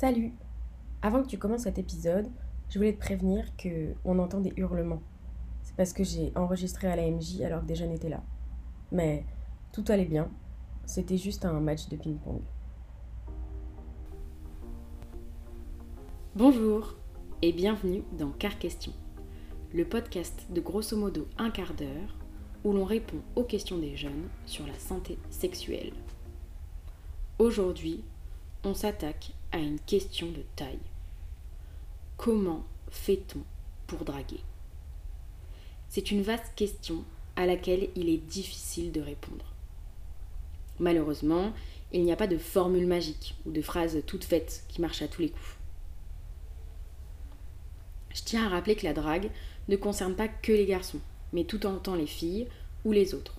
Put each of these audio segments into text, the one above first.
Salut Avant que tu commences cet épisode, je voulais te prévenir que on entend des hurlements. C'est parce que j'ai enregistré à la MJ alors que des jeunes étaient là. Mais tout allait bien. C'était juste un match de ping-pong. Bonjour et bienvenue dans Car Question, le podcast de grosso modo un quart d'heure où l'on répond aux questions des jeunes sur la santé sexuelle. Aujourd'hui, on s'attaque à une question de taille. Comment fait-on pour draguer? C'est une vaste question à laquelle il est difficile de répondre. Malheureusement, il n'y a pas de formule magique ou de phrase toute faite qui marche à tous les coups. Je tiens à rappeler que la drague ne concerne pas que les garçons, mais tout en temps les filles ou les autres.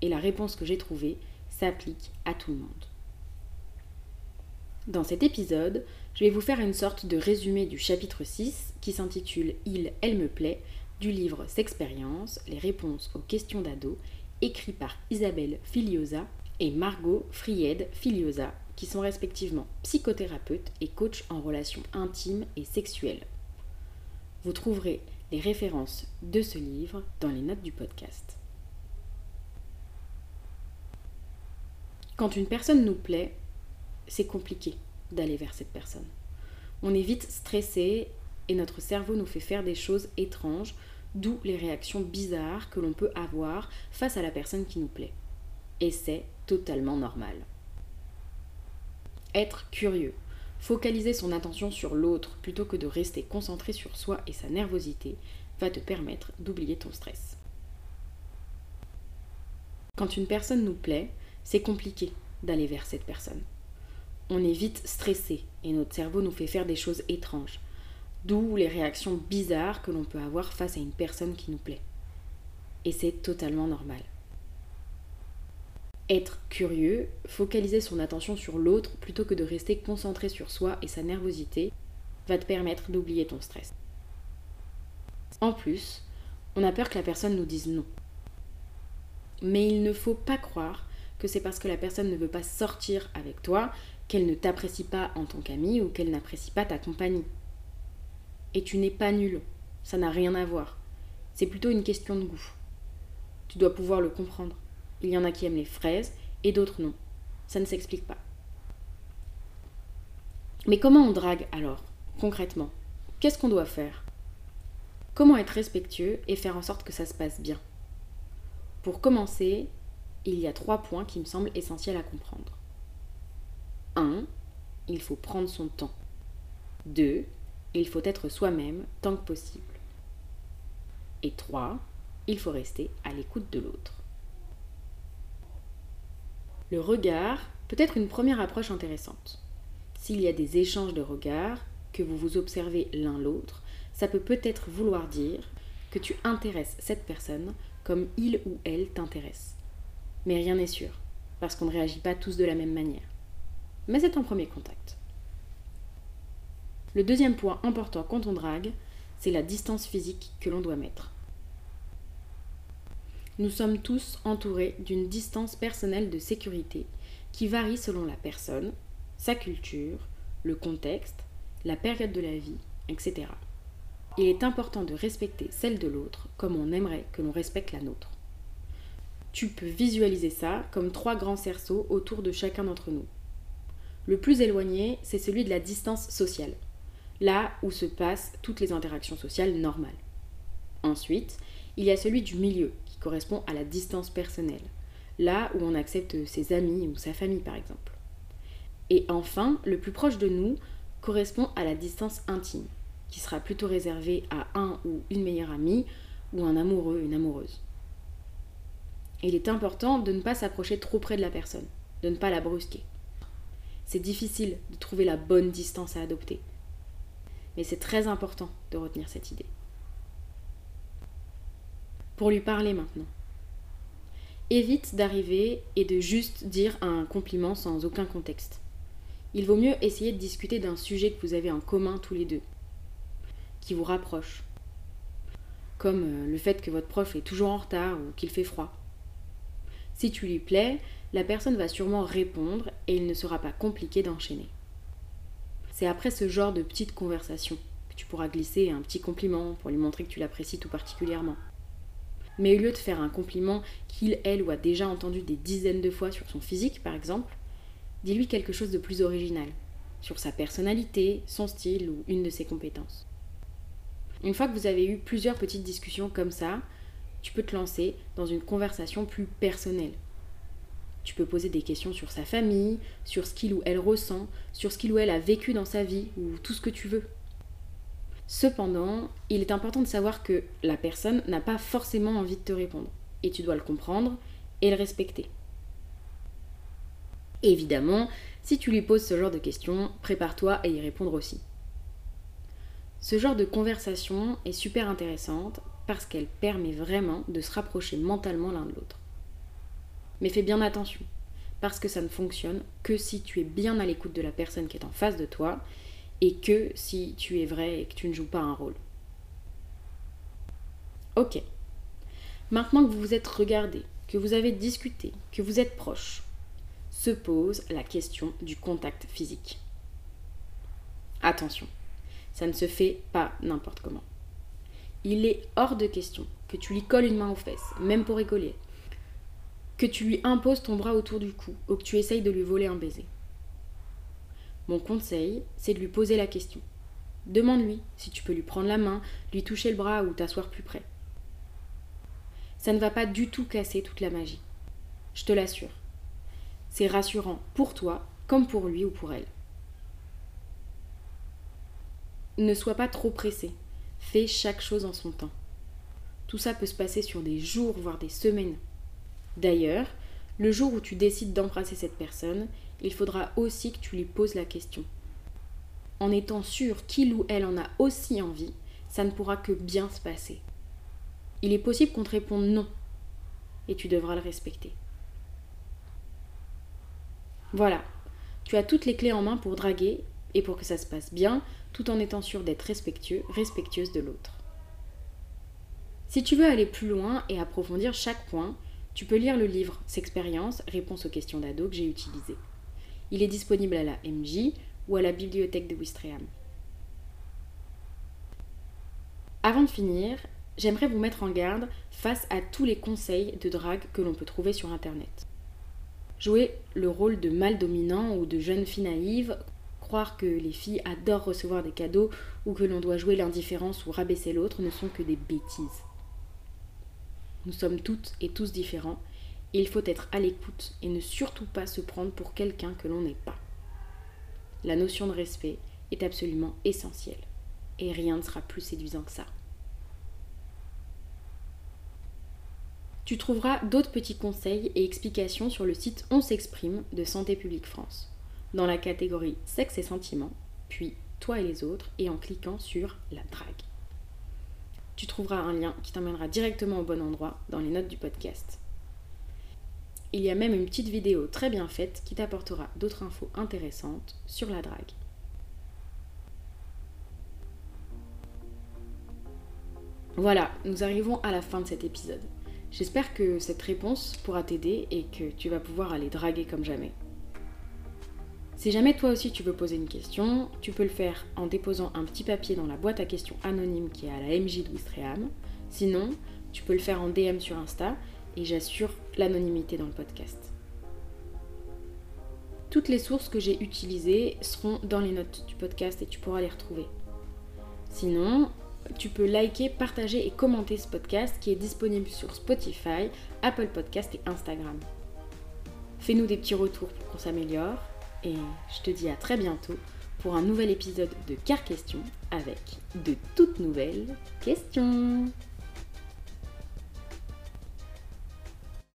Et la réponse que j'ai trouvée s'applique à tout le monde. Dans cet épisode, je vais vous faire une sorte de résumé du chapitre 6 qui s'intitule Il, elle me plaît du livre S'expérience, les réponses aux questions d'ado, écrit par Isabelle Filiosa et Margot Fried Filiosa, qui sont respectivement psychothérapeutes et coachs en relations intimes et sexuelles. Vous trouverez les références de ce livre dans les notes du podcast. Quand une personne nous plaît, c'est compliqué d'aller vers cette personne. On est vite stressé et notre cerveau nous fait faire des choses étranges, d'où les réactions bizarres que l'on peut avoir face à la personne qui nous plaît. Et c'est totalement normal. Être curieux, focaliser son attention sur l'autre plutôt que de rester concentré sur soi et sa nervosité va te permettre d'oublier ton stress. Quand une personne nous plaît, c'est compliqué d'aller vers cette personne on est vite stressé et notre cerveau nous fait faire des choses étranges. D'où les réactions bizarres que l'on peut avoir face à une personne qui nous plaît. Et c'est totalement normal. Être curieux, focaliser son attention sur l'autre plutôt que de rester concentré sur soi et sa nervosité, va te permettre d'oublier ton stress. En plus, on a peur que la personne nous dise non. Mais il ne faut pas croire que c'est parce que la personne ne veut pas sortir avec toi qu'elle ne t'apprécie pas en tant qu'amie ou qu'elle n'apprécie pas ta compagnie. Et tu n'es pas nul, ça n'a rien à voir. C'est plutôt une question de goût. Tu dois pouvoir le comprendre. Il y en a qui aiment les fraises et d'autres non. Ça ne s'explique pas. Mais comment on drague alors, concrètement? Qu'est-ce qu'on doit faire? Comment être respectueux et faire en sorte que ça se passe bien? Pour commencer, il y a trois points qui me semblent essentiels à comprendre. 1. Il faut prendre son temps. 2. Il faut être soi-même tant que possible. Et 3. Il faut rester à l'écoute de l'autre. Le regard peut être une première approche intéressante. S'il y a des échanges de regards, que vous vous observez l'un l'autre, ça peut peut-être vouloir dire que tu intéresses cette personne comme il ou elle t'intéresse. Mais rien n'est sûr, parce qu'on ne réagit pas tous de la même manière mais c'est un premier contact. Le deuxième point important quand on drague, c'est la distance physique que l'on doit mettre. Nous sommes tous entourés d'une distance personnelle de sécurité qui varie selon la personne, sa culture, le contexte, la période de la vie, etc. Il est important de respecter celle de l'autre comme on aimerait que l'on respecte la nôtre. Tu peux visualiser ça comme trois grands cerceaux autour de chacun d'entre nous. Le plus éloigné, c'est celui de la distance sociale, là où se passent toutes les interactions sociales normales. Ensuite, il y a celui du milieu, qui correspond à la distance personnelle, là où on accepte ses amis ou sa famille par exemple. Et enfin, le plus proche de nous correspond à la distance intime, qui sera plutôt réservée à un ou une meilleure amie ou un amoureux, une amoureuse. il est important de ne pas s'approcher trop près de la personne, de ne pas la brusquer c'est difficile de trouver la bonne distance à adopter. Mais c'est très important de retenir cette idée. Pour lui parler maintenant. Évite d'arriver et de juste dire un compliment sans aucun contexte. Il vaut mieux essayer de discuter d'un sujet que vous avez en commun tous les deux, qui vous rapproche, comme euh, le fait que votre prof est toujours en retard ou qu'il fait froid. Si tu lui plais, la personne va sûrement répondre et il ne sera pas compliqué d'enchaîner. c'est après ce genre de petite conversation que tu pourras glisser un petit compliment pour lui montrer que tu l'apprécies tout particulièrement. Mais au lieu de faire un compliment qu'il, elle ou a déjà entendu des dizaines de fois sur son physique, par exemple, dis-lui quelque chose de plus original, sur sa personnalité, son style ou une de ses compétences. Une fois que vous avez eu plusieurs petites discussions comme ça, tu peux te lancer dans une conversation plus personnelle. Tu peux poser des questions sur sa famille, sur ce qu'il ou elle ressent, sur ce qu'il ou elle a vécu dans sa vie, ou tout ce que tu veux. Cependant, il est important de savoir que la personne n'a pas forcément envie de te répondre, et tu dois le comprendre et le respecter. Évidemment, si tu lui poses ce genre de questions, prépare-toi à y répondre aussi. Ce genre de conversation est super intéressante parce qu'elle permet vraiment de se rapprocher mentalement l'un de l'autre. Mais fais bien attention, parce que ça ne fonctionne que si tu es bien à l'écoute de la personne qui est en face de toi et que si tu es vrai et que tu ne joues pas un rôle. Ok. Maintenant que vous vous êtes regardé, que vous avez discuté, que vous êtes proche, se pose la question du contact physique. Attention, ça ne se fait pas n'importe comment. Il est hors de question que tu lui colles une main aux fesses, même pour rigoler, que tu lui imposes ton bras autour du cou ou que tu essayes de lui voler un baiser. Mon conseil, c'est de lui poser la question. Demande-lui si tu peux lui prendre la main, lui toucher le bras ou t'asseoir plus près. Ça ne va pas du tout casser toute la magie. Je te l'assure. C'est rassurant pour toi comme pour lui ou pour elle. Ne sois pas trop pressé. Fais chaque chose en son temps. Tout ça peut se passer sur des jours, voire des semaines. D'ailleurs, le jour où tu décides d'embrasser cette personne, il faudra aussi que tu lui poses la question. En étant sûr qu'il ou elle en a aussi envie, ça ne pourra que bien se passer. Il est possible qu'on te réponde non, et tu devras le respecter. Voilà, tu as toutes les clés en main pour draguer et pour que ça se passe bien, tout en étant sûr d'être respectueux, respectueuse de l'autre. Si tu veux aller plus loin et approfondir chaque point, tu peux lire le livre S'expérience, réponse aux questions d'ado que j'ai utilisé. Il est disponible à la MJ ou à la bibliothèque de Wistreham. Avant de finir, j'aimerais vous mettre en garde face à tous les conseils de drague que l'on peut trouver sur Internet. Jouer le rôle de mâle dominant ou de jeune fille naïve, croire que les filles adorent recevoir des cadeaux ou que l'on doit jouer l'indifférence ou rabaisser l'autre ne sont que des bêtises. Nous sommes toutes et tous différents et il faut être à l'écoute et ne surtout pas se prendre pour quelqu'un que l'on n'est pas. La notion de respect est absolument essentielle et rien ne sera plus séduisant que ça. Tu trouveras d'autres petits conseils et explications sur le site On s'exprime de Santé publique France, dans la catégorie Sexe et sentiments, puis Toi et les autres, et en cliquant sur la drague. Tu trouveras un lien qui t'emmènera directement au bon endroit dans les notes du podcast. Il y a même une petite vidéo très bien faite qui t'apportera d'autres infos intéressantes sur la drague. Voilà, nous arrivons à la fin de cet épisode. J'espère que cette réponse pourra t'aider et que tu vas pouvoir aller draguer comme jamais. Si jamais toi aussi tu veux poser une question, tu peux le faire en déposant un petit papier dans la boîte à questions anonyme qui est à la MJ de Wistreham. Sinon, tu peux le faire en DM sur Insta et j'assure l'anonymité dans le podcast. Toutes les sources que j'ai utilisées seront dans les notes du podcast et tu pourras les retrouver. Sinon, tu peux liker, partager et commenter ce podcast qui est disponible sur Spotify, Apple Podcast et Instagram. Fais-nous des petits retours pour qu'on s'améliore et je te dis à très bientôt pour un nouvel épisode de Car Question avec de toutes nouvelles questions.